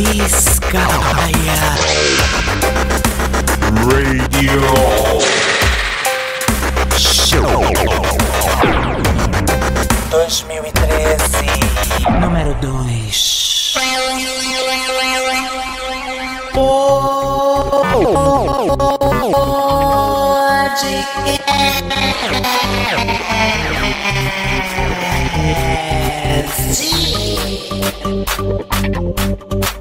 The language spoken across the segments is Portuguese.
Vizcaya Radio Show 2013 Número 2 Extra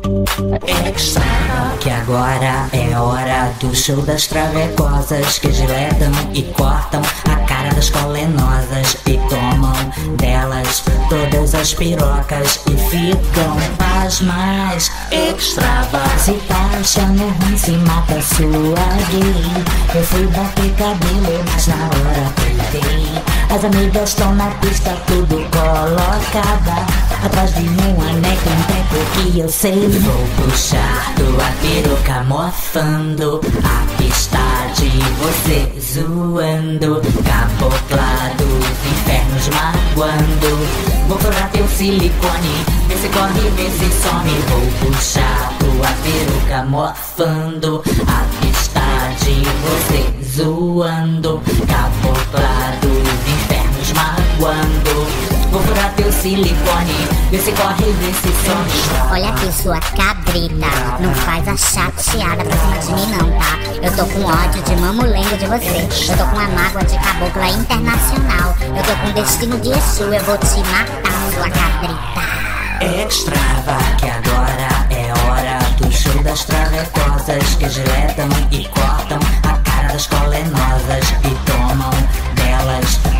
Que agora é hora do show das travecosas Que giletam e cortam a cara das colenosas E tomam delas todas as pirocas E ficam as mais extravas Se tá achando ruim se mata sua gay. Eu fui bater cabelo mas na hora peidei As amigas estão na pista tudo colocada Atrás de um anel tem tempo que eu sei. Vou puxar tua peruca mofando A pista de você zoando. Cabocla infernos magoando Vou furar teu silicone. Vê se corre, vê se some. Vou puxar tua peruca mofando A pista de você zoando. Magoando Vou furar teu silicone Vê se corre, vê se some Olha aqui, sua cabrita. Não faz a chateada pra cima de mim, não, tá? Eu tô com ódio de mamulengo de você. Eu tô com uma mágoa de cabocla internacional. Eu tô com destino de Exu. Eu vou te matar, sua cabrita. Extrava que agora é hora do show das travecosas que giletam e cortam a cara das colenosas e tomam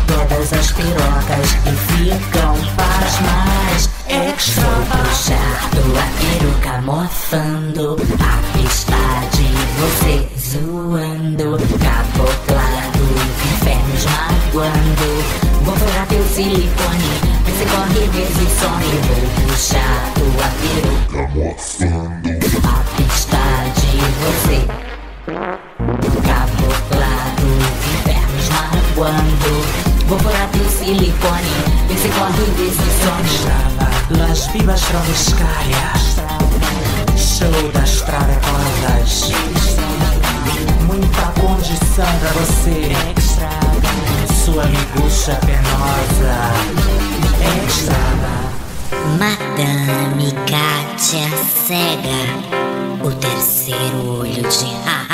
todas as pirocas e ficam pasmas. Extra Vou puxar tua peruca mofando a pista de você zoando cabocla dos infernos magoando. Vou furar teu silicone, se corre, se some. Vou puxar tua peruca a pista de você magoando. Vou furar teu silicone, vê se corre, vê se some. Las vivas travescárias, show das travecosas. Muita condição pra você, sua miguxa penosa. Extra. Madame Kátia Cega. O terceiro olho de.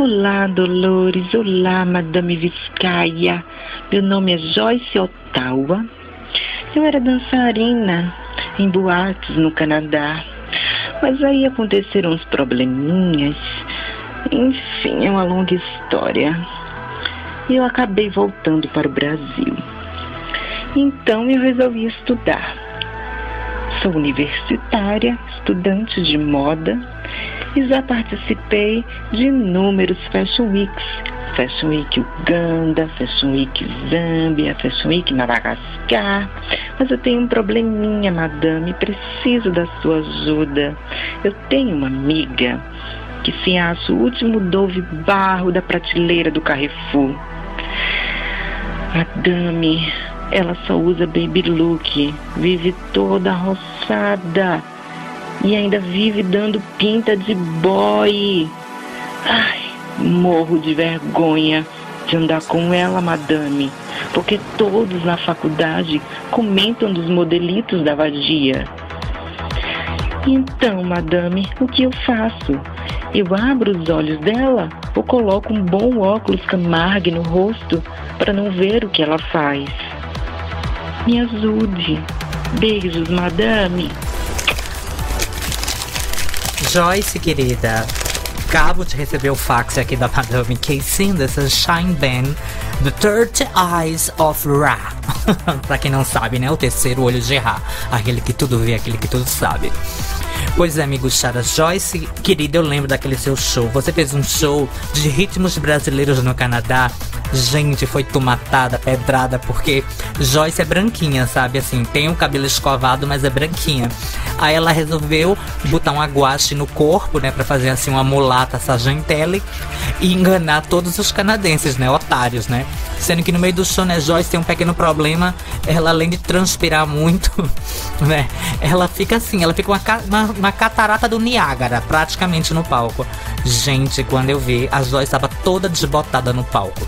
Olá, Dolores. Olá, Madame Vizcaia. Meu nome é Joyce Ottawa. Eu era dançarina em boates no Canadá. Mas aí aconteceram uns probleminhas. Enfim, é uma longa história. E eu acabei voltando para o Brasil. Então eu resolvi estudar. Sou universitária, estudante de moda e já participei de inúmeros Fashion Weeks. Fashion Week Uganda, Fashion Week Zâmbia, Fashion Week Madagascar. Mas eu tenho um probleminha, madame, preciso da sua ajuda. Eu tenho uma amiga que se acha o último Dove Barro da prateleira do Carrefour. Madame, ela só usa baby look, vive toda roçada e ainda vive dando pinta de boy. Ai, morro de vergonha de andar com ela, madame, porque todos na faculdade comentam dos modelitos da vadia. Então, madame, o que eu faço? Eu abro os olhos dela ou coloco um bom óculos Camargue no rosto para não ver o que ela faz? Me ajude. Beijos, madame. Joyce, querida, acabo de receber o fax aqui da Madame Casey dessa Shine Band The Third Eyes of Ra. pra quem não sabe, né? O terceiro olho de Ra. Aquele que tudo vê, aquele que tudo sabe. Pois é, amigo Chara Joyce, querida, eu lembro daquele seu show. Você fez um show de ritmos brasileiros no Canadá Gente, foi tomatada, pedrada, porque Joyce é branquinha, sabe? Assim, tem o cabelo escovado, mas é branquinha. Aí ela resolveu botar um aguache no corpo, né? Pra fazer assim uma mulata sargentele e enganar todos os canadenses, né? Otários, né? Sendo que no meio do show, né, Joyce tem um pequeno problema. Ela, além de transpirar muito, né? Ela fica assim, ela fica uma, uma, uma catarata do Niágara, praticamente no palco. Gente, quando eu vi, a Joyce estava toda desbotada no palco.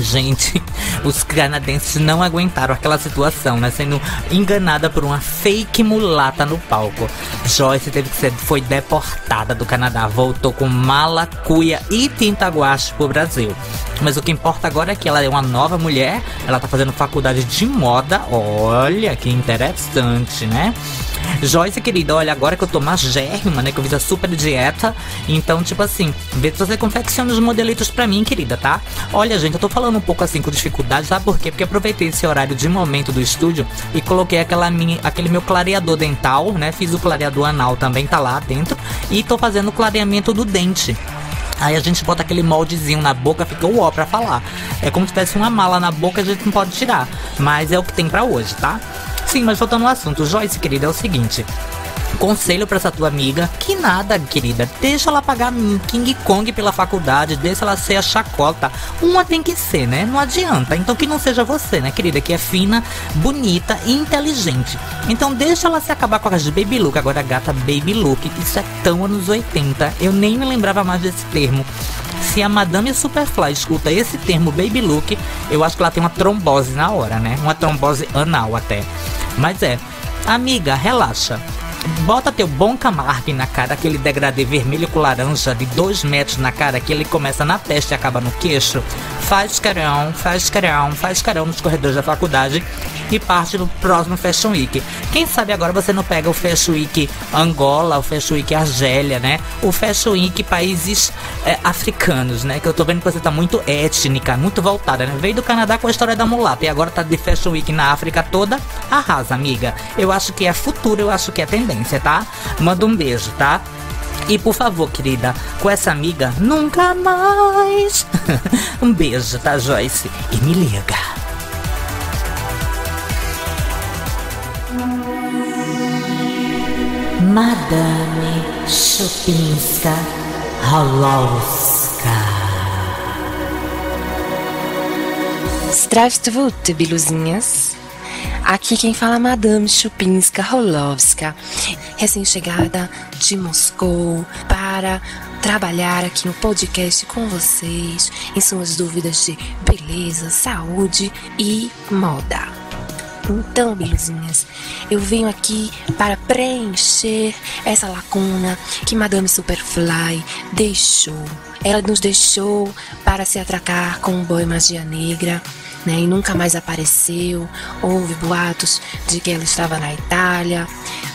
Gente, os canadenses não aguentaram aquela situação, né? Sendo enganada por uma fake mulata no palco. Joyce teve que ser, foi deportada do Canadá, voltou com mala, cuia e tinta guache pro Brasil. Mas o que importa agora é que ela é uma nova mulher, ela tá fazendo faculdade de moda. Olha que interessante, né? Joyce, querida, olha, agora que eu tô magérrima, né? Que eu fiz a super dieta. Então, tipo assim, vê se você confecciona os modelitos pra mim, querida, tá? Olha, gente, eu tô falando um pouco assim com dificuldade, sabe por quê? Porque aproveitei esse horário de momento do estúdio e coloquei aquela minha, aquele meu clareador dental, né? Fiz o clareador anal também, tá lá dentro. E tô fazendo o clareamento do dente. Aí a gente bota aquele moldezinho na boca, fica o ó pra falar. É como se tivesse uma mala na boca, a gente não pode tirar. Mas é o que tem para hoje, tá? Sim, mas voltando ao assunto, Joyce, querida, é o seguinte. Conselho para essa tua amiga que nada, querida. Deixa ela pagar King Kong pela faculdade, deixa ela ser a chacota. Uma tem que ser, né? Não adianta. Então que não seja você, né, querida, que é fina, bonita e inteligente. Então deixa ela se acabar com a de baby look. Agora gata baby look, isso é tão anos 80. Eu nem me lembrava mais desse termo. Se a Madame Superfly escuta esse termo baby look, eu acho que ela tem uma trombose na hora, né? Uma trombose anal até. Mas é, amiga, relaxa. Bota teu bom Camargue na cara, aquele degradê vermelho com laranja de 2 metros na cara, que ele começa na testa e acaba no queixo. Faz carão, faz carão, faz carão nos corredores da faculdade e parte no próximo Fashion Week. Quem sabe agora você não pega o Fashion Week Angola, o Fashion Week Argélia, né? O Fashion Week países é, africanos, né? Que eu tô vendo que você tá muito étnica, muito voltada, né? Veio do Canadá com a história da mulata e agora tá de Fashion Week na África toda. Arrasa, amiga. Eu acho que é futuro, eu acho que é tendência tá? Manda um beijo, tá? E por favor, querida, com essa amiga, nunca mais. um beijo, tá, Joyce? E me liga. Madame Chupinska Holowska. Здравствуйте, белуzinhas. Aqui quem fala é Madame Chupinska Holovska, recém-chegada de Moscou, para trabalhar aqui no podcast com vocês em suas dúvidas de beleza, saúde e moda. Então, belezinhas, eu venho aqui para preencher essa lacuna que Madame Superfly deixou. Ela nos deixou para se atracar com o boy magia negra né, e nunca mais apareceu. Houve boatos de que ela estava na Itália,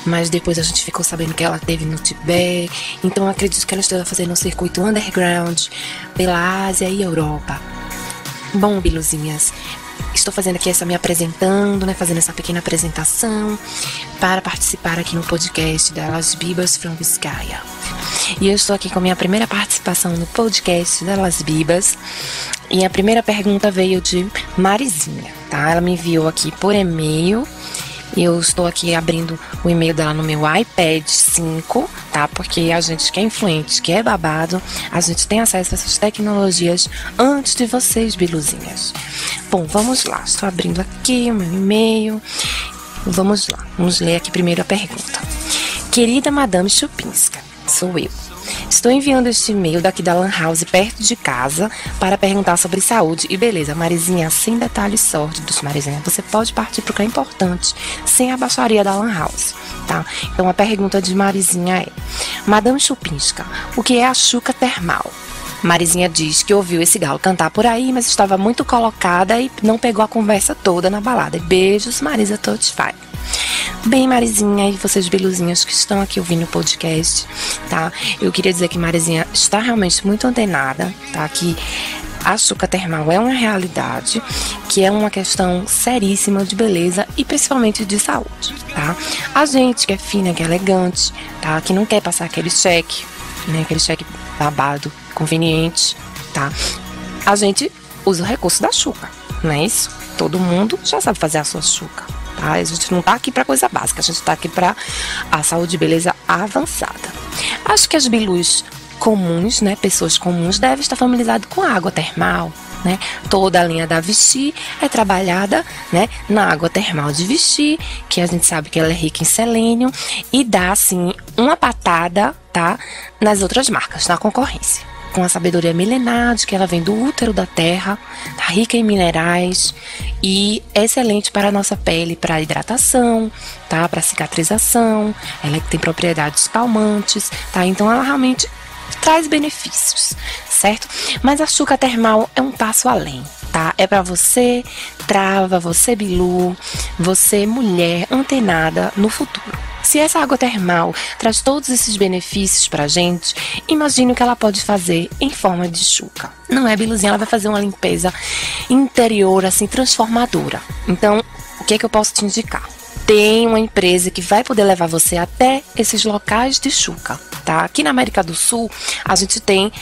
mas depois a gente ficou sabendo que ela esteve no Tibete. Então acredito que ela esteja fazendo um circuito underground pela Ásia e Europa. Bom, biluzinhas, estou fazendo aqui essa me apresentando, né, fazendo essa pequena apresentação para participar aqui no podcast da Las Bibas from Vizcaya. E eu estou aqui com a minha primeira participação no podcast da Las Bibas. E a primeira pergunta veio de Marizinha, tá? Ela me enviou aqui por e-mail. Eu estou aqui abrindo o e-mail dela no meu iPad 5, tá? Porque a gente que é influente, que é babado, a gente tem acesso a essas tecnologias antes de vocês, biluzinhas. Bom, vamos lá. Estou abrindo aqui o meu e-mail. Vamos lá. Vamos ler aqui primeiro a pergunta. Querida Madame Chupinska, sou eu. Estou enviando este e-mail daqui da Lan House perto de casa para perguntar sobre saúde e beleza. Marizinha, sem detalhes sórdidos, Marizinha. Você pode partir para o que é importante, sem a baixaria da Lan House, tá? Então a pergunta de Marizinha é: Madame Chupinska, o que é a chuca termal? Marizinha diz que ouviu esse galo cantar por aí, mas estava muito colocada e não pegou a conversa toda na balada. Beijos, Marisa Touchfire. Bem, Marizinha e vocês beluzinhos que estão aqui ouvindo o podcast, tá? Eu queria dizer que Marizinha está realmente muito antenada, tá? Que a açúcar termal é uma realidade, que é uma questão seríssima de beleza e principalmente de saúde, tá? A gente que é fina, que é elegante, tá? Que não quer passar aquele cheque, né? Aquele cheque babado, conveniente, tá? A gente usa o recurso da chuca, não é isso? Todo mundo já sabe fazer a sua chuca. Tá? A gente não tá aqui para coisa básica, a gente tá aqui para a saúde e beleza avançada. Acho que as bilus comuns, né, pessoas comuns, devem estar familiarizadas com água termal, né? Toda a linha da Vichy é trabalhada né, na água termal de Vichy, que a gente sabe que ela é rica em selênio, e dá assim uma patada tá, nas outras marcas, na concorrência. Com a sabedoria milenar de que ela vem do útero da terra, tá rica em minerais e excelente para a nossa pele, para hidratação, tá? Para cicatrização, ela tem propriedades calmantes, tá? Então ela realmente traz benefícios, certo? Mas a açúcar termal é um passo além, tá? É para você trava, você bilu, você mulher antenada no futuro. Se essa água termal traz todos esses benefícios pra gente, imagine o que ela pode fazer em forma de chuca. Não é, Biluzinha? Ela vai fazer uma limpeza interior, assim, transformadora. Então, o que é que eu posso te indicar? Tem uma empresa que vai poder levar você até esses locais de chuca tá? Aqui na América do Sul, a gente tem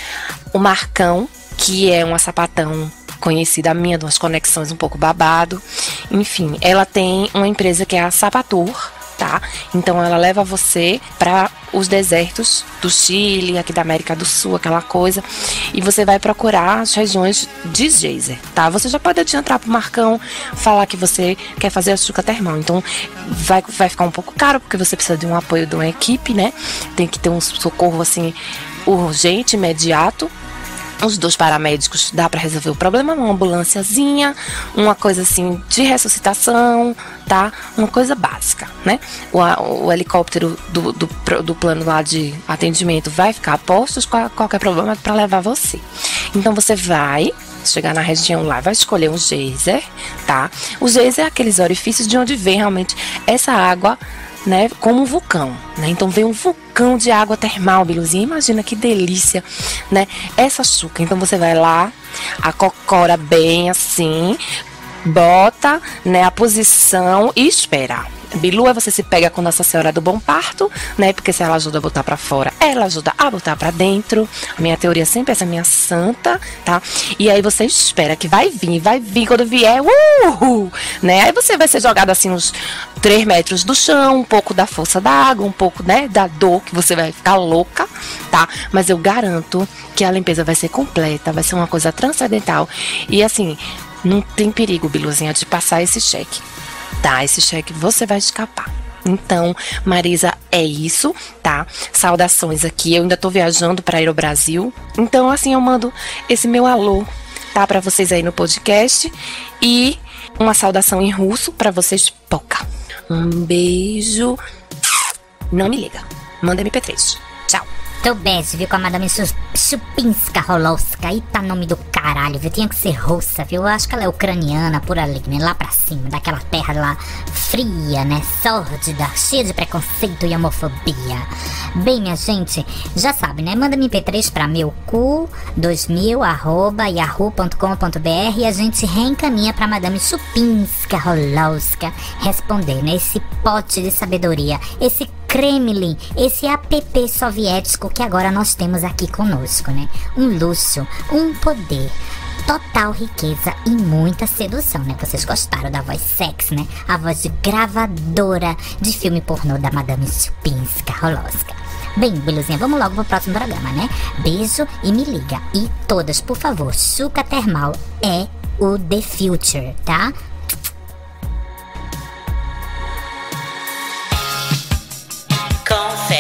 o Marcão, que é uma sapatão conhecida minha, de umas conexões um pouco babado. Enfim, ela tem uma empresa que é a Sapatur, tá? Então ela leva você para os desertos do Chile, aqui da América do Sul, aquela coisa, e você vai procurar as regiões de geyser, tá? Você já pode adiantar pro Marcão, falar que você quer fazer a chuca termal. Então vai, vai ficar um pouco caro, porque você precisa de um apoio de uma equipe, né? Tem que ter um socorro assim urgente, imediato os dois paramédicos dá para resolver o problema, uma ambulânciazinha, uma coisa assim de ressuscitação, tá? Uma coisa básica, né? O, o helicóptero do, do, do, plano lá de atendimento vai ficar a postos qualquer problema para levar você. Então você vai chegar na região lá, vai escolher um geyser, tá? O geyser é aqueles orifícios de onde vem realmente essa água né, como um vulcão, né? Então vem um vulcão de água termal, Biluzinha. Imagina que delícia, né? Essa açúcar. Então você vai lá, acocora bem assim, bota, né, a posição e espera. Bilu é você se pega com Nossa Senhora do Bom Parto, né? Porque se ela ajuda a botar para fora, ela ajuda a botar para dentro. A minha teoria sempre é essa minha santa, tá? E aí você espera que vai vir, vai vir quando vier, uh, né? Aí você vai ser jogado assim uns 3 metros do chão, um pouco da força da água, um pouco, né, da dor que você vai ficar louca, tá? Mas eu garanto que a limpeza vai ser completa, vai ser uma coisa transcendental. E assim, não tem perigo, Biluzinha, de passar esse cheque tá? Esse cheque você vai escapar. Então, Marisa, é isso, tá? Saudações aqui. Eu ainda tô viajando para ir ao Brasil. Então, assim, eu mando esse meu alô, tá? Para vocês aí no podcast. E uma saudação em russo para vocês, Poca. Um beijo. Não me liga. Manda MP3. Teu beijo, viu, com a Madame Chupinska Rolowska. Eita, nome do caralho, viu? Tinha que ser russa, viu? Eu acho que ela é ucraniana, por ali, né? Lá pra cima, daquela terra lá fria, né? Sórdida, cheia de preconceito e homofobia. Bem, minha gente, já sabe, né? Manda MP3 pra meu cu 2000 arroba yahoo.com.br e a gente reencaminha pra Madame Chupinska Rolowska responder, né? Esse pote de sabedoria, esse Kremlin, esse app soviético que agora nós temos aqui conosco, né? Um luxo, um poder, total riqueza e muita sedução, né? Vocês gostaram da voz sexy, né? A voz de gravadora de filme pornô da Madame Chupinska Rolowska. Bem, belezinha, vamos logo pro próximo programa, né? Beijo e me liga. E todas, por favor, Chuca Termal é o The Future, tá?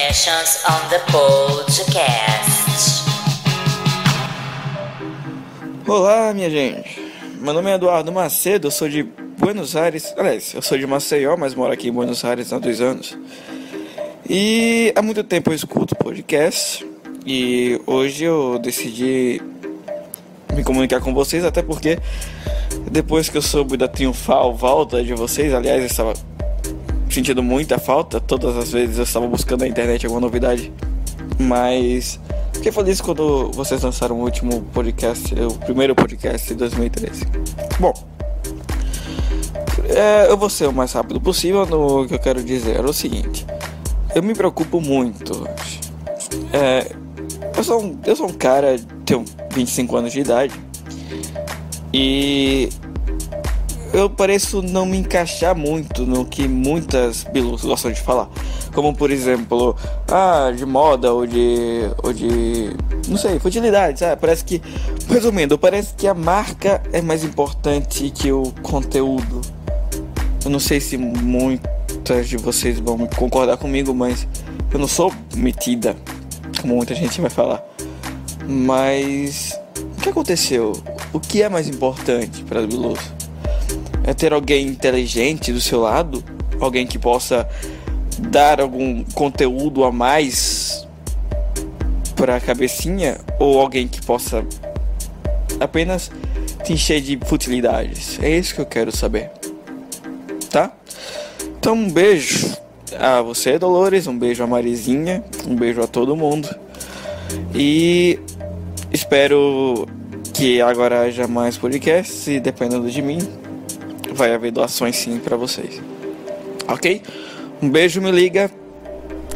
Confessions on the Podcast. Olá, minha gente. Meu nome é Eduardo Macedo, eu sou de Buenos Aires. Aliás, eu sou de Maceió, mas moro aqui em Buenos Aires há dois anos. E há muito tempo eu escuto podcast. E hoje eu decidi me comunicar com vocês, até porque depois que eu soube da triunfal volta de vocês, aliás, estava sentindo muita falta. Todas as vezes eu estava buscando na internet alguma novidade. Mas fiquei feliz quando vocês lançaram o último podcast, o primeiro podcast de 2013. Bom, é, eu vou ser o mais rápido possível no que eu quero dizer. É o seguinte: eu me preocupo muito. É, eu, sou um, eu sou um cara, tenho 25 anos de idade. E eu pareço não me encaixar muito no que muitas bilus gostam de falar. Como por exemplo, ah, de moda ou de. ou de. não sei, futilidade, sabe? Parece que. Resumindo, parece que a marca é mais importante que o conteúdo. Eu não sei se muitas de vocês vão concordar comigo, mas eu não sou metida, como muita gente vai falar. Mas o que aconteceu? O que é mais importante para as bilus? É ter alguém inteligente do seu lado, alguém que possa dar algum conteúdo a mais para a cabecinha ou alguém que possa apenas te encher de futilidades. É isso que eu quero saber. Tá? Então um beijo a você, Dolores, um beijo a Marizinha, um beijo a todo mundo. E espero que agora haja mais podcasts e dependendo de mim, vai haver doações sim para vocês. Ok? Um beijo, me liga.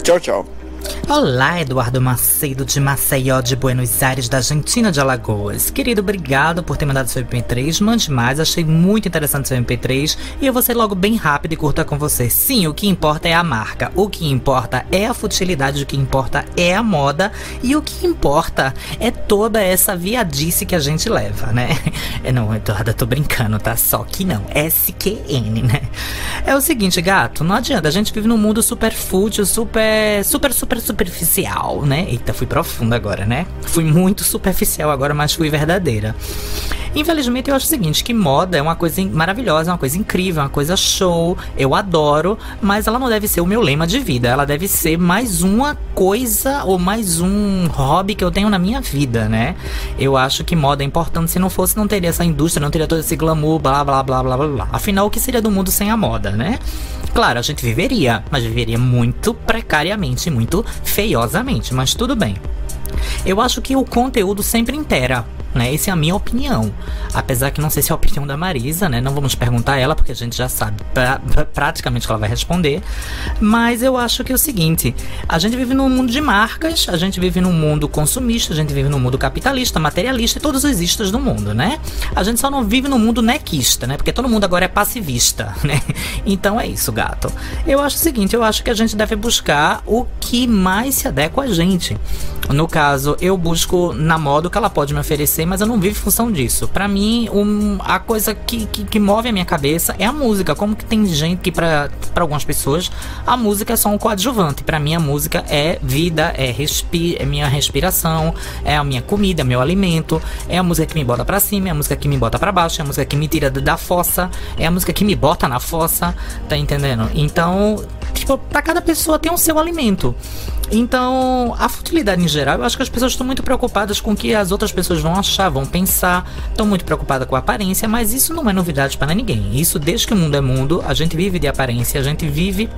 Tchau, tchau. Olá, Eduardo Macedo de Maceió de Buenos Aires, da Argentina de Alagoas. Querido, obrigado por ter mandado seu MP3. Mande mais, achei muito interessante seu MP3 e eu vou ser logo bem rápido e curta com você. Sim, o que importa é a marca, o que importa é a futilidade, o que importa é a moda e o que importa é toda essa viadice que a gente leva, né? É, não, Eduardo, tô brincando, tá? Só que não, SQN, né? É o seguinte, gato, não adianta, a gente vive num mundo super fútil, super, super, super, super superficial, né? Eita, fui profunda agora, né? Fui muito superficial agora, mas fui verdadeira. Infelizmente, eu acho o seguinte: que moda é uma coisa maravilhosa, uma coisa incrível, uma coisa show. Eu adoro, mas ela não deve ser o meu lema de vida. Ela deve ser mais uma coisa ou mais um hobby que eu tenho na minha vida, né? Eu acho que moda é importante. Se não fosse, não teria essa indústria, não teria todo esse glamour, blá blá blá blá blá blá. Afinal, o que seria do mundo sem a moda, né? Claro, a gente viveria, mas viveria muito precariamente, muito feiosamente, mas tudo bem. Eu acho que o conteúdo sempre intera né? Essa é a minha opinião. Apesar que não sei se é a opinião da Marisa, né? Não vamos perguntar a ela, porque a gente já sabe pra, pra, praticamente que ela vai responder. Mas eu acho que é o seguinte: a gente vive num mundo de marcas, a gente vive num mundo consumista, a gente vive num mundo capitalista, materialista e todos os istas do mundo, né? A gente só não vive num mundo nequista, né? Porque todo mundo agora é passivista, né? Então é isso, gato. Eu acho o seguinte: eu acho que a gente deve buscar o que mais se adequa a gente. No caso, eu busco na moda o que ela pode me oferecer mas eu não vivo em função disso. Para mim, um, a coisa que, que, que, move a minha cabeça é a música. Como que tem gente que, para algumas pessoas, a música é só um coadjuvante. Para mim, a música é vida, é, respi é minha respiração, é a minha comida, é meu alimento, é a música que me bota para cima, é a música que me bota para baixo, é a música que me tira da fossa, é a música que me bota na fossa, tá entendendo? Então, tipo, pra cada pessoa tem o seu alimento. Então, a futilidade em geral, eu acho que as pessoas estão muito preocupadas com o que as outras pessoas vão achar, vão pensar, estão muito preocupadas com a aparência, mas isso não é novidade para ninguém. Isso, desde que o mundo é mundo, a gente vive de aparência, a gente vive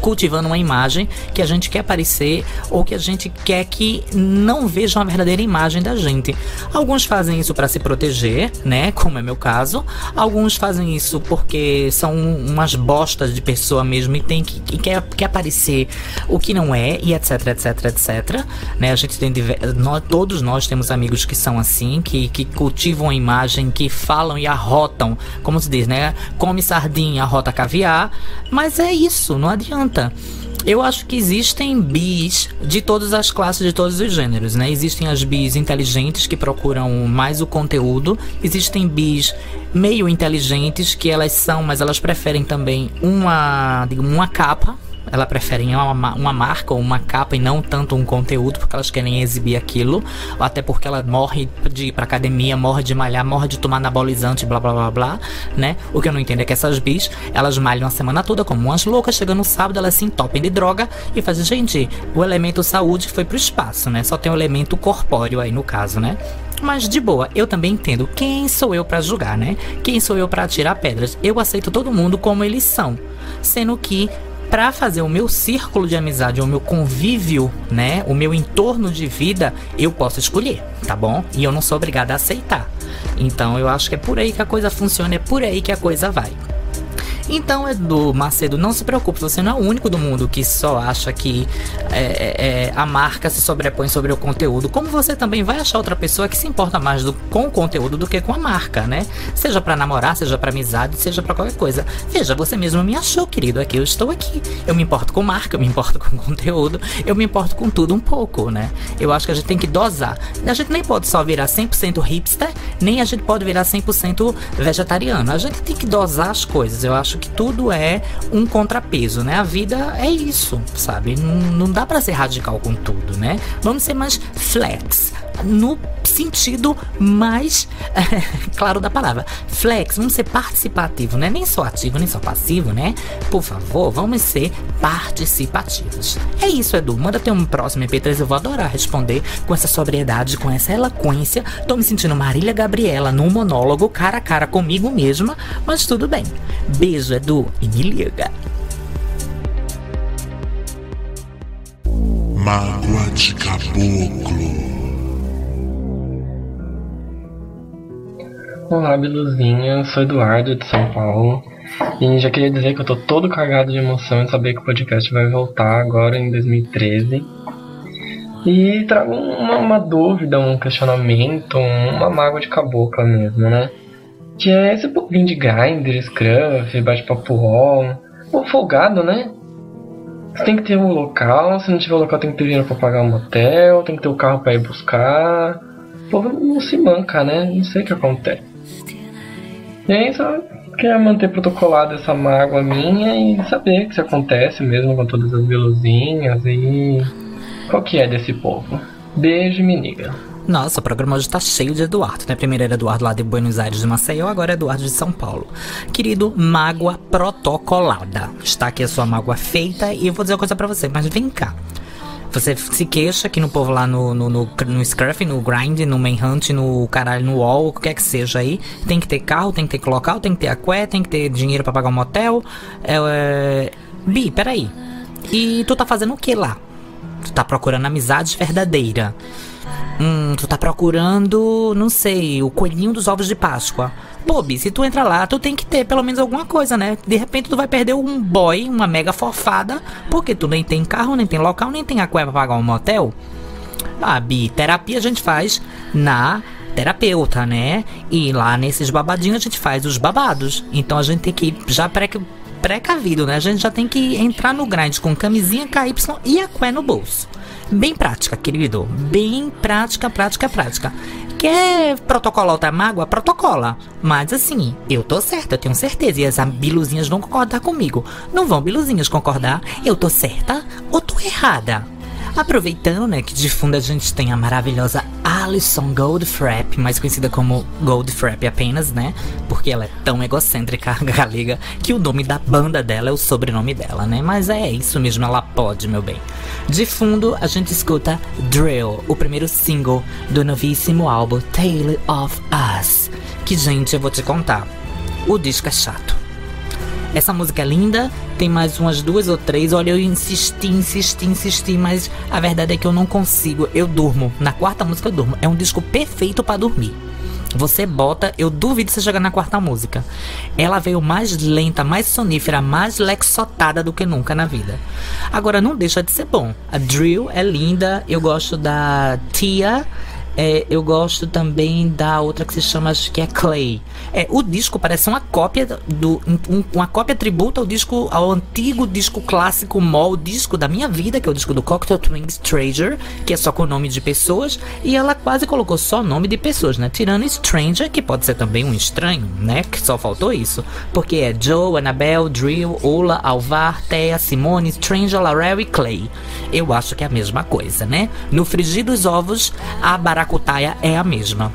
cultivando uma imagem que a gente quer parecer ou que a gente quer que não vejam a verdadeira imagem da gente. Alguns fazem isso para se proteger, né, como é meu caso. Alguns fazem isso porque são umas bostas de pessoa mesmo e tem que, que quer, quer aparecer o que não é e etc, etc, etc. Né? A gente tem nós, todos nós temos amigos que são assim, que, que cultivam a imagem, que falam e arrotam, como se diz, né? Come sardinha, arrota caviar, mas é isso, não adianta. Eu acho que existem bis de todas as classes, de todos os gêneros, né? Existem as bis inteligentes que procuram mais o conteúdo, existem bis meio inteligentes que elas são, mas elas preferem também uma, digamos, uma capa elas preferem uma, uma marca ou uma capa e não tanto um conteúdo, porque elas querem exibir aquilo, até porque ela morre de ir pra academia, morre de malhar, morre de tomar anabolizante, blá blá blá blá, né? O que eu não entendo é que essas bis, elas malham a semana toda como umas loucas, chegando no sábado elas se entopem de droga e fazem, gente, o elemento saúde foi pro espaço, né? Só tem o elemento corpóreo aí no caso, né? Mas de boa, eu também entendo quem sou eu para julgar, né? Quem sou eu para tirar pedras? Eu aceito todo mundo como eles são, sendo que para fazer o meu círculo de amizade, o meu convívio, né, o meu entorno de vida, eu posso escolher, tá bom? E eu não sou obrigada a aceitar. Então eu acho que é por aí que a coisa funciona, é por aí que a coisa vai. Então, Edu Macedo, não se preocupe, você não é o único do mundo que só acha que é, é, é, a marca se sobrepõe sobre o conteúdo. Como você também vai achar outra pessoa que se importa mais do, com o conteúdo do que com a marca, né? Seja para namorar, seja para amizade, seja para qualquer coisa. Veja, você mesmo me achou, querido, aqui eu estou aqui. Eu me importo com marca, eu me importo com conteúdo, eu me importo com tudo um pouco, né? Eu acho que a gente tem que dosar. A gente nem pode só virar 100% hipster, nem a gente pode virar 100% vegetariano. A gente tem que dosar as coisas. Eu acho que tudo é um contrapeso, né? A vida é isso, sabe? Não, não dá para ser radical com tudo, né? Vamos ser mais flex no sentido mais claro da palavra. Flex, vamos ser participativo, né? Nem só ativo, nem só passivo, né? Por favor, vamos ser participativos. É isso, Edu. Manda ter um próximo MP3, eu vou adorar responder com essa sobriedade, com essa eloquência. Tô me sentindo Marília Gabriela num monólogo cara a cara comigo mesma, mas tudo bem. Beijo, Edu, e me liga. Mágoa de caboclo. Olá, Biluzinha, sou Eduardo de São Paulo e já queria dizer que eu tô todo carregado de emoção em saber que o podcast vai voltar agora em 2013. E trago uma, uma dúvida, um questionamento, uma mágoa de cabocla mesmo, né? Que é esse pouquinho de grinder, scruff, bate-papo roll, um folgado, né? Você tem que ter um local, se não tiver um local tem que ter dinheiro pra pagar um motel, tem que ter o um carro pra ir buscar. O povo não se manca, né? Não sei o que acontece. E aí só queria manter protocolado essa mágoa minha e saber que isso acontece mesmo com todas as veluzinhas e qual que é desse povo. Beijo, meniga. Nossa, o programa hoje tá cheio de Eduardo, né? Primeiro era Eduardo lá de Buenos Aires de Maceió, agora é Eduardo de São Paulo. Querido, mágoa protocolada. Está aqui a sua mágoa feita e eu vou dizer uma coisa para você, mas vem cá. Você se queixa aqui no povo lá no, no, no, no Scruff, no Grind, no Manhunt, no caralho, no Wall, o que quer que seja aí. Tem que ter carro, tem que ter local, tem que ter aqué, tem que ter dinheiro para pagar um motel. É, é... Bi, peraí. E tu tá fazendo o que lá? Tu tá procurando amizade verdadeira. Hum, tu tá procurando, não sei, o coelhinho dos ovos de Páscoa. Bi, se tu entra lá, tu tem que ter pelo menos alguma coisa, né? De repente tu vai perder um boy, uma mega forfada, porque tu nem tem carro, nem tem local, nem tem a cueva pra pagar um motel. Ah, Bi, terapia a gente faz na terapeuta, né? E lá nesses babadinhos a gente faz os babados. Então a gente tem que ir já pré precavido, né? A gente já tem que entrar no grind com camisinha KY e a cué no bolso. Bem prática, querido. Bem prática, prática, prática. Quer protocolar outra mágoa? Protocola. Mas assim, eu tô certa, eu tenho certeza. E as biluzinhas vão concordar comigo. Não vão biluzinhas concordar? Eu tô certa ou tô errada? Aproveitando, né, que de fundo a gente tem a maravilhosa Alison Goldfrapp, mais conhecida como Goldfrapp apenas, né? Porque ela é tão egocêntrica, galega, que o nome da banda dela é o sobrenome dela, né? Mas é isso mesmo, ela pode, meu bem. De fundo, a gente escuta Drill, o primeiro single do novíssimo álbum Tale of Us. Que, gente, eu vou te contar, o disco é chato. Essa música é linda, tem mais umas duas ou três. Olha, eu insisti, insisti, insisti, mas a verdade é que eu não consigo. Eu durmo. Na quarta música eu durmo. É um disco perfeito para dormir. Você bota, eu duvido você chegar na quarta música. Ela veio mais lenta, mais sonífera, mais lexotada do que nunca na vida. Agora não deixa de ser bom. A Drill é linda, eu gosto da Tia é, eu gosto também da outra que se chama, acho que é Clay. É, o disco parece uma cópia do. Um, uma cópia tributa ao disco, ao antigo disco clássico mall, disco da minha vida, que é o disco do Cocktail Twins Treasure, que é só com nome de pessoas, e ela quase colocou só nome de pessoas, né? Tirando Stranger, que pode ser também um estranho, né? Que só faltou isso. Porque é Joe, Annabelle, Drill, Ola, Alvar, Thea, Simone, Stranger, Larry e Clay. Eu acho que é a mesma coisa, né? No frigir dos ovos, a barata maracutaia é a mesma.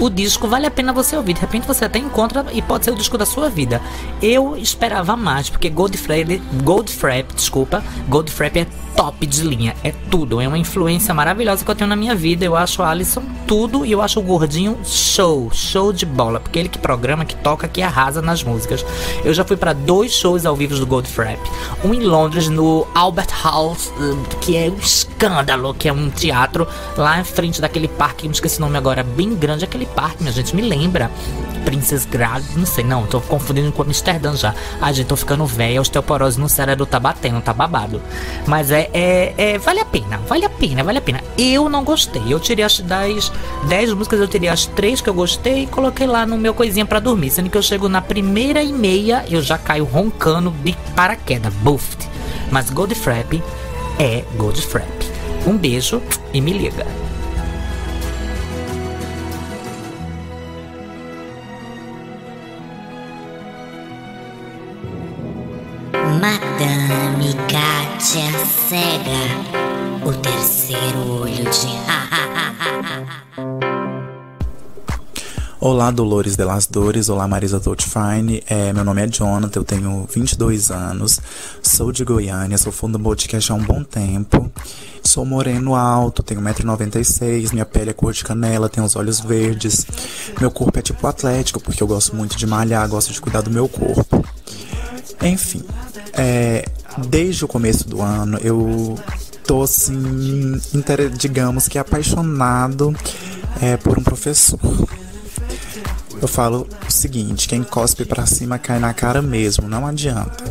O disco vale a pena você ouvir. De repente você até encontra e pode ser o disco da sua vida. Eu esperava mais, porque Goldfrapp, Goldfrapp, desculpa, Goldfrapp é top de linha. É tudo. É uma influência maravilhosa que eu tenho na minha vida. Eu acho o Alisson tudo e eu acho o gordinho show. Show de bola. Porque ele que programa, que toca, que arrasa nas músicas. Eu já fui para dois shows ao vivo do Goldfrapp. Um em Londres, no Albert Hall, que é um escândalo, que é um teatro lá em frente daquele parque, não esqueci o nome agora, bem grande aquele parque, minha gente, me lembra. Princess Grad, não sei, não, tô confundindo com Amsterdã já. Ai, gente, tô ficando velha, a osteoporose no cérebro tá batendo, tá babado. Mas é, é, é, vale a pena, vale a pena, vale a pena. Eu não gostei, eu tirei as das 10 músicas, eu tirei as três que eu gostei e coloquei lá no meu coisinha para dormir. Sendo que eu chego na primeira e meia, eu já caio roncando de paraquedas, buffed. Mas Goldfrapp é Goldfrapp. Um beijo e me liga. Kátia cega, o terceiro olho de Olá, Dolores de las Dores. Olá, Marisa Doltfine. É, meu nome é Jonathan, eu tenho 22 anos, sou de Goiânia, sou fundo do podcast há um bom tempo. Sou moreno alto, tenho 1,96m, minha pele é cor de canela, tenho os olhos verdes. Meu corpo é tipo atlético, porque eu gosto muito de malhar, gosto de cuidar do meu corpo. Enfim, é, desde o começo do ano eu tô assim, digamos que apaixonado é, por um professor. Eu falo o seguinte: quem cospe para cima cai na cara mesmo, não adianta.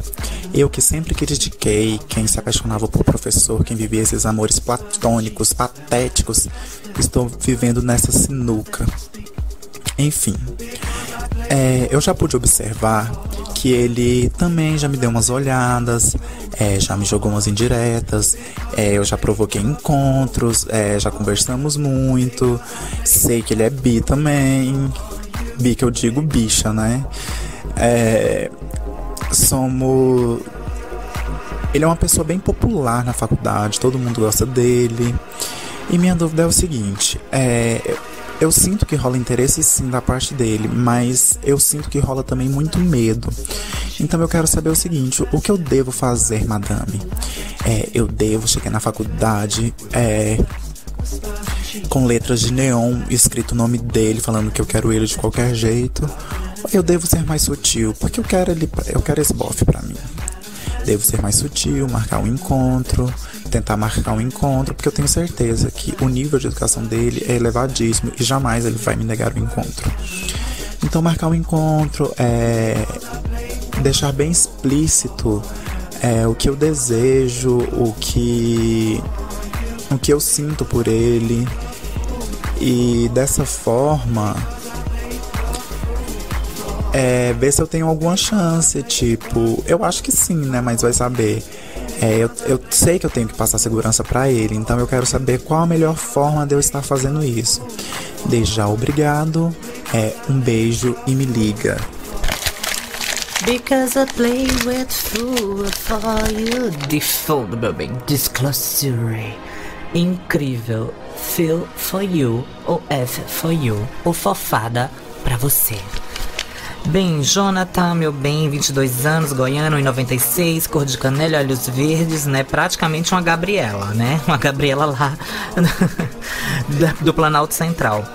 Eu que sempre critiquei quem se apaixonava por professor, quem vivia esses amores platônicos, patéticos, estou vivendo nessa sinuca. Enfim, é, eu já pude observar que ele também já me deu umas olhadas, é, já me jogou umas indiretas, é, eu já provoquei encontros, é, já conversamos muito, sei que ele é bi também, bi que eu digo bicha, né? É, somos. Ele é uma pessoa bem popular na faculdade, todo mundo gosta dele. E minha dúvida é o seguinte: é, eu sinto que rola interesse sim da parte dele, mas eu sinto que rola também muito medo. Então eu quero saber o seguinte: o que eu devo fazer, madame? É, eu devo chegar na faculdade, é, com letras de neon escrito o nome dele, falando que eu quero ele de qualquer jeito. Eu devo ser mais sutil, porque eu quero ele, eu quero esse bofe para mim. Devo ser mais sutil, marcar um encontro, tentar marcar um encontro, porque eu tenho certeza que o nível de educação dele é elevadíssimo e jamais ele vai me negar o um encontro. Então, marcar um encontro é deixar bem explícito é, o que eu desejo, o que o que eu sinto por ele. E dessa forma, é, ver se eu tenho alguma chance. Tipo, eu acho que sim, né? Mas vai saber. É, eu, eu sei que eu tenho que passar segurança para ele, então eu quero saber qual a melhor forma de eu estar fazendo isso. Desde já, obrigado, é, um beijo e me liga. Because I play with food for you. Default, meu bem. Disclosure incrível. Feel for you, ou F for you, ou fofada pra você. Bem, Jonathan, meu bem, 22 anos, goiano, 96, cor de canela, olhos verdes, né? Praticamente uma Gabriela, né? Uma Gabriela lá do Planalto Central.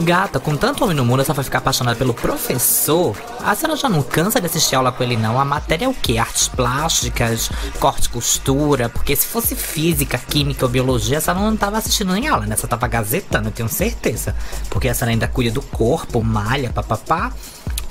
Gata, com tanto homem no mundo, ela vai ficar apaixonada pelo professor? A senhora já não cansa de assistir aula com ele, não? A matéria é o quê? Artes plásticas, corte e costura? Porque se fosse física, química ou biologia, a senhora não tava assistindo nem aula, né? Você tava gazetando, eu tenho certeza. Porque a senhora ainda cuida do corpo, malha, papapá.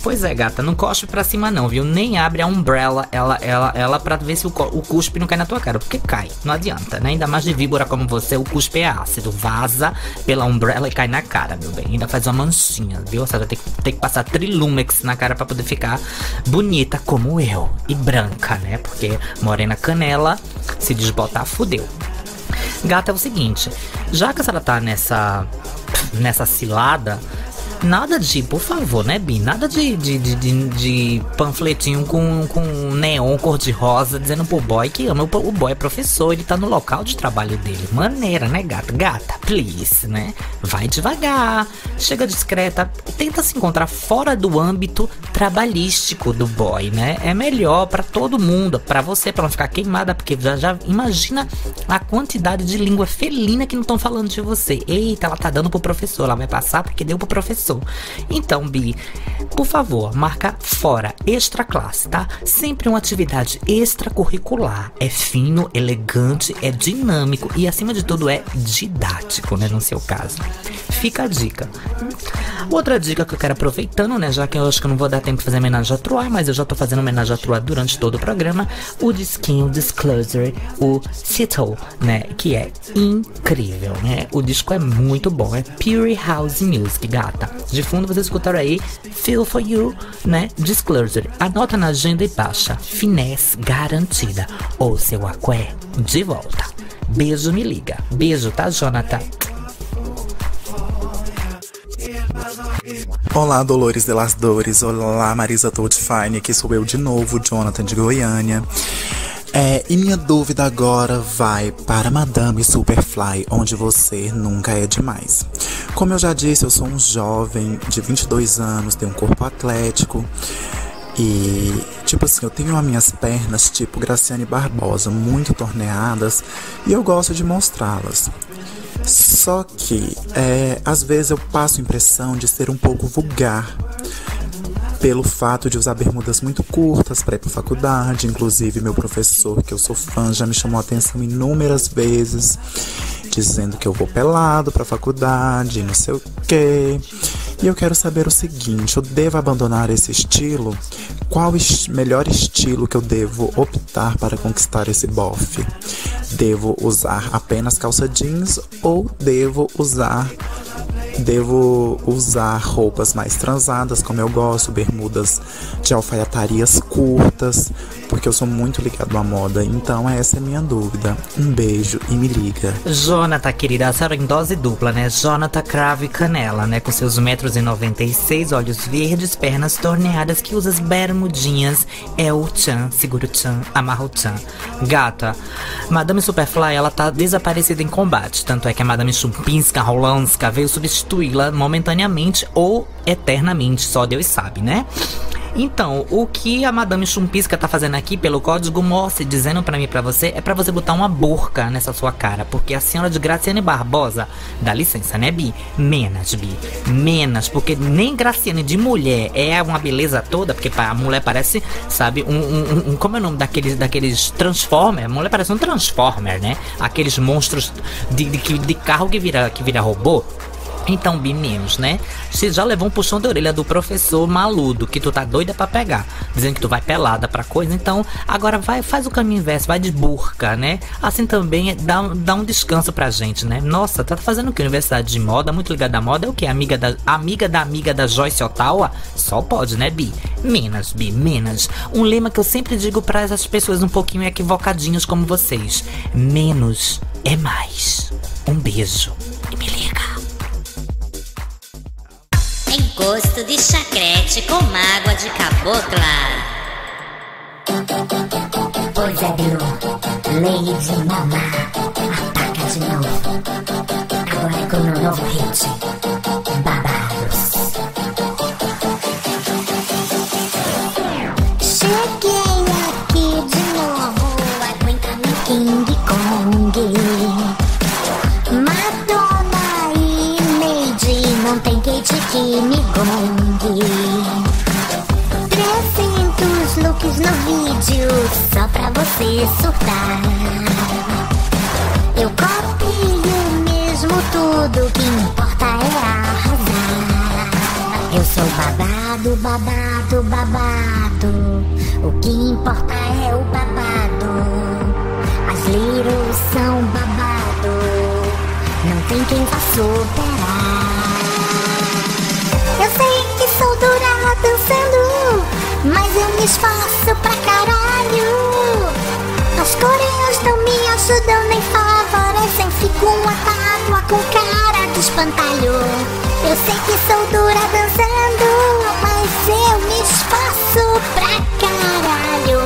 Pois é, gata, não cospe pra cima não, viu? Nem abre a umbrella ela, ela, ela pra ver se o, o cuspe não cai na tua cara, porque cai, não adianta, né? Ainda mais de víbora como você, o cuspe é ácido, vaza pela umbrella e cai na cara, meu bem. Ainda faz uma manchinha, viu? Você vai ter, ter que passar trilumex na cara pra poder ficar bonita como eu, e branca, né? Porque morena canela, se desbotar, fudeu. Gata, é o seguinte, já que a senhora tá nessa, nessa cilada Nada de, por favor, né, Bi? Nada de, de, de, de, de panfletinho com, com neon cor-de-rosa dizendo pro boy que ama. O, boy é professor, ele tá no local de trabalho dele. Maneira, né, gata? Gata, please, né? Vai devagar, chega discreta, tenta se encontrar fora do âmbito trabalhístico do boy, né? É melhor para todo mundo, para você, pra não ficar queimada, porque já, já imagina a quantidade de língua felina que não estão falando de você. Eita, ela tá dando pro professor, ela vai passar porque deu pro professor. Então, Bi, por favor, marca fora, extra classe, tá? Sempre uma atividade extracurricular. É fino, elegante, é dinâmico e, acima de tudo, é didático, né? No seu caso. Fica a dica. Outra dica que eu quero aproveitando, né? Já que eu acho que eu não vou dar tempo de fazer homenagem a Troy, mas eu já tô fazendo homenagem a Troy durante todo o programa. O disquinho Disclosure, o Cittle, né? Que é incrível, né? O disco é muito bom. É Pure House Music, gata. De fundo vocês escutaram aí Feel For You, né? Disclosure. Anota na agenda e baixa. Finesse garantida. Ou seu aqué de volta. Beijo, me liga. Beijo, tá, Jonathan? Olá, Dolores de las Dores. Olá, Marisa Toadfine. Aqui sou eu de novo, Jonathan de Goiânia. É, e minha dúvida agora vai para Madame Superfly, onde você nunca é demais. Como eu já disse, eu sou um jovem de 22 anos, tenho um corpo atlético. E, tipo assim, eu tenho as minhas pernas, tipo Graciane Barbosa, muito torneadas, e eu gosto de mostrá-las. Só que, é, às vezes eu passo a impressão de ser um pouco vulgar pelo fato de usar bermudas muito curtas para ir para faculdade. Inclusive, meu professor, que eu sou fã, já me chamou a atenção inúmeras vezes, dizendo que eu vou pelado para faculdade, não sei o quê. E eu quero saber o seguinte: eu devo abandonar esse estilo? Qual o melhor estilo que eu devo optar para conquistar esse bofe? Devo usar apenas calça jeans ou devo usar Devo usar roupas mais transadas, como eu gosto, bermudas de alfaiatarias curtas, porque eu sou muito ligado à moda. Então essa é a minha dúvida. Um beijo e me liga. Jonathan, querida, a senhora em dose dupla, né? Jonathan Cravo e Canela, né? Com seus metros e 96, olhos verdes, pernas torneadas, que usa as bermudinhas. É o Chan, segura o Chan, amarra o Chan. Gata, Madame Superfly, ela tá desaparecida em combate. Tanto é que a Madame Chumpinska Rolanska veio substituir substituí-la momentaneamente ou eternamente, só Deus sabe, né? Então, o que a Madame Chumpisca tá fazendo aqui pelo código Morse, dizendo para mim pra você, é para você botar uma burca nessa sua cara. Porque a senhora de Graciane Barbosa, dá licença, né, Bi? Menos, Bi. Menos, porque nem Graciane de mulher é uma beleza toda, porque a mulher parece, sabe, um. um, um como é o nome daqueles, daqueles Transformer? A mulher parece um Transformer, né? Aqueles monstros de, de, de carro que vira, que vira robô. Então, meninos, né? Você já levou um puxão de orelha do professor maludo, que tu tá doida para pegar, dizendo que tu vai pelada pra coisa. Então, agora vai, faz o caminho inverso, vai de burca, né? Assim também dá, dá um descanso pra gente, né? Nossa, tá fazendo o que? Universidade de moda, muito ligada à moda, é o que? Amiga da, amiga da amiga da Joyce Ottawa? Só pode, né, Bi? Menos, Bi, menos. Um lema que eu sempre digo para essas pessoas um pouquinho equivocadinhas como vocês: menos é mais. Um beijo e me liga. Gosto de chacrete com mágoa de cabocla. Pois é, Bilu. Lady Mama ataca de novo. Agora com meu novo hit. Babados. Cheguei aqui de novo. Aguenta-me King Kong. Que. 300 looks no vídeo só pra você surtar. Eu copio mesmo tudo, que importa é arrasar. Eu sou babado, babado, babado. O que importa é o babado. As liros são babado. Não tem quem vá superar. Eu sei que sou dura dançando, mas eu me esforço pra caralho. As coreas não me ajudam nem favorecem, fico uma tábua com cara de espantalho. Eu sei que sou dura dançando, mas eu me esforço pra caralho.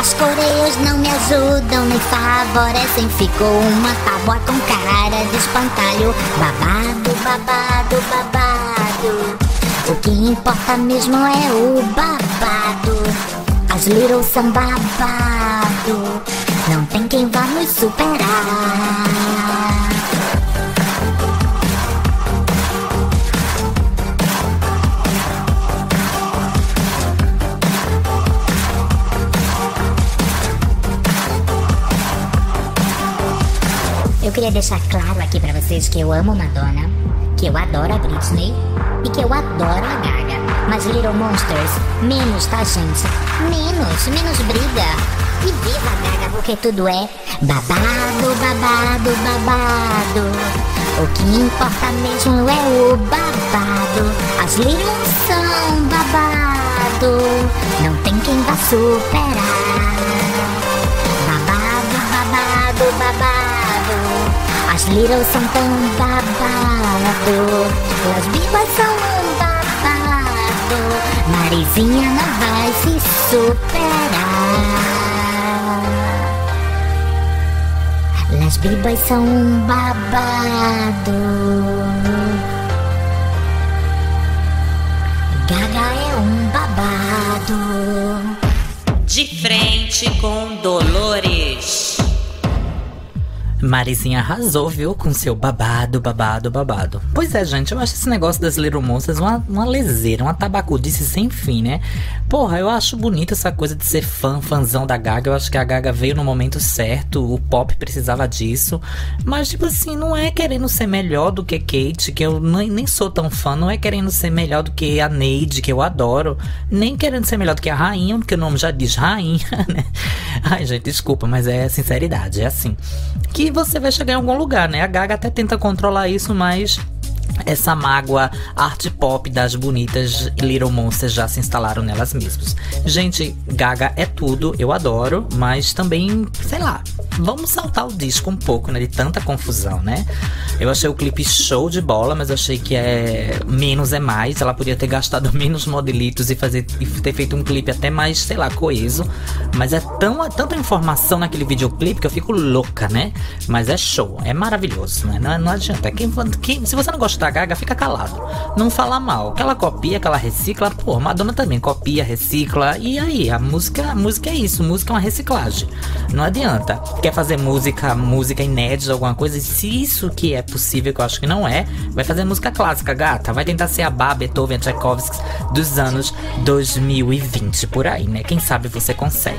As coreias não me ajudam nem favorecem. Ficou uma tábua com cara de espantalho. Babado, babado, babado. O que importa mesmo é o babado. As little são babado. Não tem quem vá nos superar. Eu queria deixar claro aqui pra vocês que eu amo Madonna, que eu adoro a Britney e que eu adoro a Gaga. Mas Little Monsters, menos, tá, gente? Menos, menos briga. E viva a Gaga, porque tudo é babado, babado, babado. O que importa mesmo é o babado. As Little são babado. Não tem quem vá superar. Babado, babado, babado. As Little são tão babado. As Bibas são um babado. Marizinha não vai se superar. Las Bibas são um babado. Gaga é um babado. De frente com Dolores. Marizinha arrasou, viu? Com seu babado, babado, babado. Pois é, gente, eu acho esse negócio das Little Monsters uma, uma leseira, uma tabacudice sem fim, né? Porra, eu acho bonita essa coisa de ser fã, fãzão da Gaga. Eu acho que a Gaga veio no momento certo, o pop precisava disso. Mas, tipo assim, não é querendo ser melhor do que Kate, que eu nem, nem sou tão fã. Não é querendo ser melhor do que a Neide, que eu adoro. Nem querendo ser melhor do que a Rainha, porque o nome já diz Rainha, né? Ai, gente, desculpa, mas é sinceridade, é assim. Que você vai chegar em algum lugar, né? A Gaga até tenta controlar isso, mas essa mágoa art pop das bonitas Little Monsters já se instalaram nelas mesmas. Gente, Gaga é tudo, eu adoro, mas também, sei lá, vamos saltar o disco um pouco, né? De tanta confusão, né? Eu achei o clipe show de bola, mas achei que é menos é mais. Ela podia ter gastado menos modelitos e fazer e ter feito um clipe até mais, sei lá, coeso. Mas é tão, tanta informação naquele videoclipe que eu fico louca, né? Mas é show, é maravilhoso, né? Não, não adianta. Quem, quem, se você não gosta da Gaga, fica calado. Não fala mal. Que ela copia, que ela recicla, pô, Madonna também copia, recicla. E aí, a música, a música é isso, música é uma reciclagem. Não adianta. Quer fazer música, música inédita, alguma coisa, se isso que é possível, que eu acho que não é, vai fazer música clássica, gata. Vai tentar ser a Bach, Beethoven, Tchaikovsky dos anos 2020 por aí, né? Quem sabe você consegue.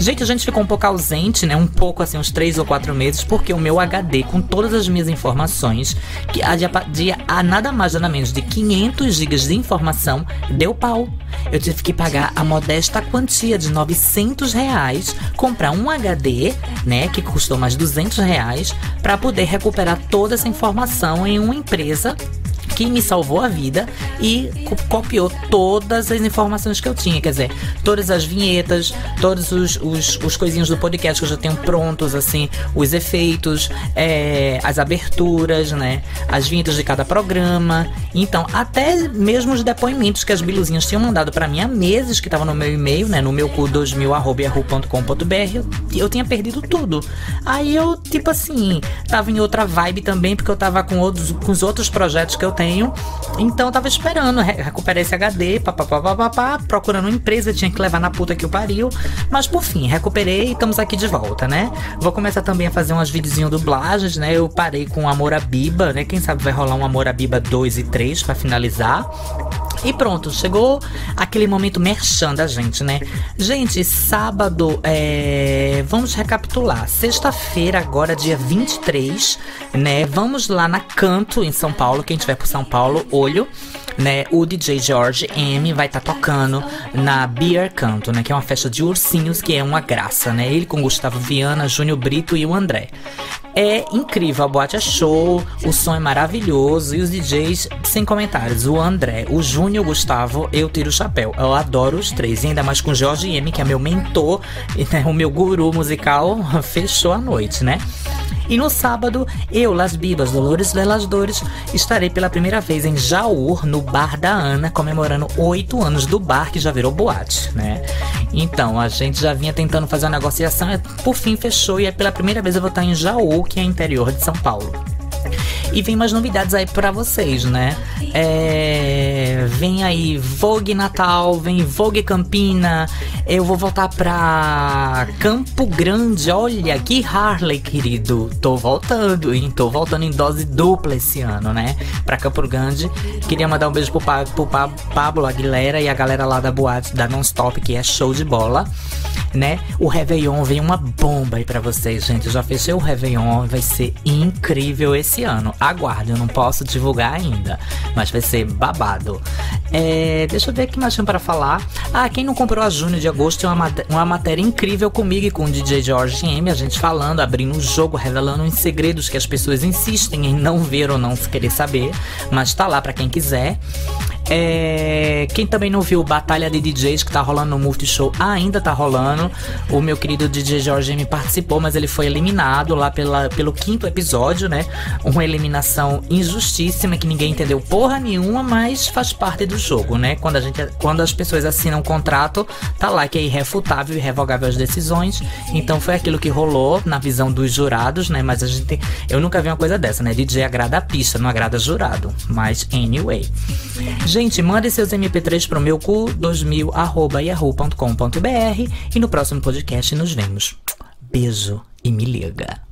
Gente, a gente ficou um pouco ausente, né? Um pouco assim, uns três ou quatro meses, porque o meu HD, com todas as minhas informações, que há de, de há nada mais nada menos de 500 GB de informação, deu pau. Eu tive que pagar a modesta quantia de 900 reais, comprar um HD, né, que custou mais 200 reais, para poder recuperar toda essa informação em uma empresa que me salvou a vida e copiou todas as informações que eu tinha. Quer dizer, todas as vinhetas, todos os, os, os coisinhos do podcast que eu já tenho prontos, assim, os efeitos, é, as aberturas, né? As vinhetas de cada programa. Então, até mesmo os depoimentos que as biluzinhas tinham mandado para mim há meses, que estavam no meu e-mail, né? No meu cu 2000.com.br, eu, eu tinha perdido tudo. Aí eu, tipo assim, tava em outra vibe também, porque eu tava com, outros, com os outros projetos que eu tenho. Então eu tava esperando recuperar esse HD, papapá, procurando uma empresa, tinha que levar na puta que o pariu. Mas por fim, recuperei e estamos aqui de volta, né? Vou começar também a fazer umas videozinhos dublagens, né? Eu parei com Amor a Biba, né? Quem sabe vai rolar um Amor a Biba 2 e 3 para finalizar. E pronto, chegou aquele momento merchan da gente, né? Gente, sábado, é... vamos recapitular. Sexta-feira, agora, dia 23, né? Vamos lá na Canto, em São Paulo. Quem tiver por São Paulo, olho. Né, o DJ George M vai estar tá tocando na Beer Canto, né, que é uma festa de ursinhos que é uma graça, né? Ele com Gustavo Viana, Júnior Brito e o André. É incrível, a boate é show, o som é maravilhoso e os DJs sem comentários. O André, o Júnior, o Gustavo, eu tiro o chapéu. Eu adoro os três, e ainda mais com o Jorge M, que é meu mentor, né, o meu guru musical, fechou a noite, né? E no sábado, eu, Las Bibas, Dolores Lelas Dores, estarei pela primeira vez em Jaur, no Bar da Ana, comemorando oito anos do bar que já virou boate, né? Então, a gente já vinha tentando fazer uma negociação, por fim fechou e é pela primeira vez eu vou estar em Jaú, que é interior de São Paulo. E vem mais novidades aí para vocês, né? É, vem aí Vogue Natal, vem Vogue Campina. Eu vou voltar pra Campo Grande. Olha que Harley, querido. Tô voltando, hein? Tô voltando em dose dupla esse ano, né? Pra Campo Grande. Queria mandar um beijo pro, pa pro pa Pablo Aguilera e a galera lá da boate da Non-Stop, que é show de bola, né? O Réveillon vem uma bomba aí pra vocês, gente. Já fechei o Réveillon, vai ser incrível esse ano aguarde, eu não posso divulgar ainda, mas vai ser babado. É, deixa eu ver o que mais tinha para falar. Ah, quem não comprou a Júnior de agosto tem uma, uma matéria incrível comigo e com o DJ George M, a gente falando, abrindo o um jogo, revelando os segredos que as pessoas insistem em não ver ou não querer saber, mas tá lá para quem quiser. É, quem também não viu Batalha de DJs que tá rolando no Multishow, ainda tá rolando. O meu querido DJ Jorge me participou, mas ele foi eliminado lá pela, pelo quinto episódio, né? Uma eliminação injustíssima que ninguém entendeu porra nenhuma, mas faz parte do jogo, né? Quando, a gente, quando as pessoas assinam um contrato, tá lá que é irrefutável e irrevogável as decisões. Então foi aquilo que rolou na visão dos jurados, né? Mas a gente. Eu nunca vi uma coisa dessa, né? DJ agrada a pista, não agrada jurado. Mas anyway. Gente, mande seus MP3 pro meu cu 2000@yahoo.com.br e no próximo podcast nos vemos. Beijo e me liga.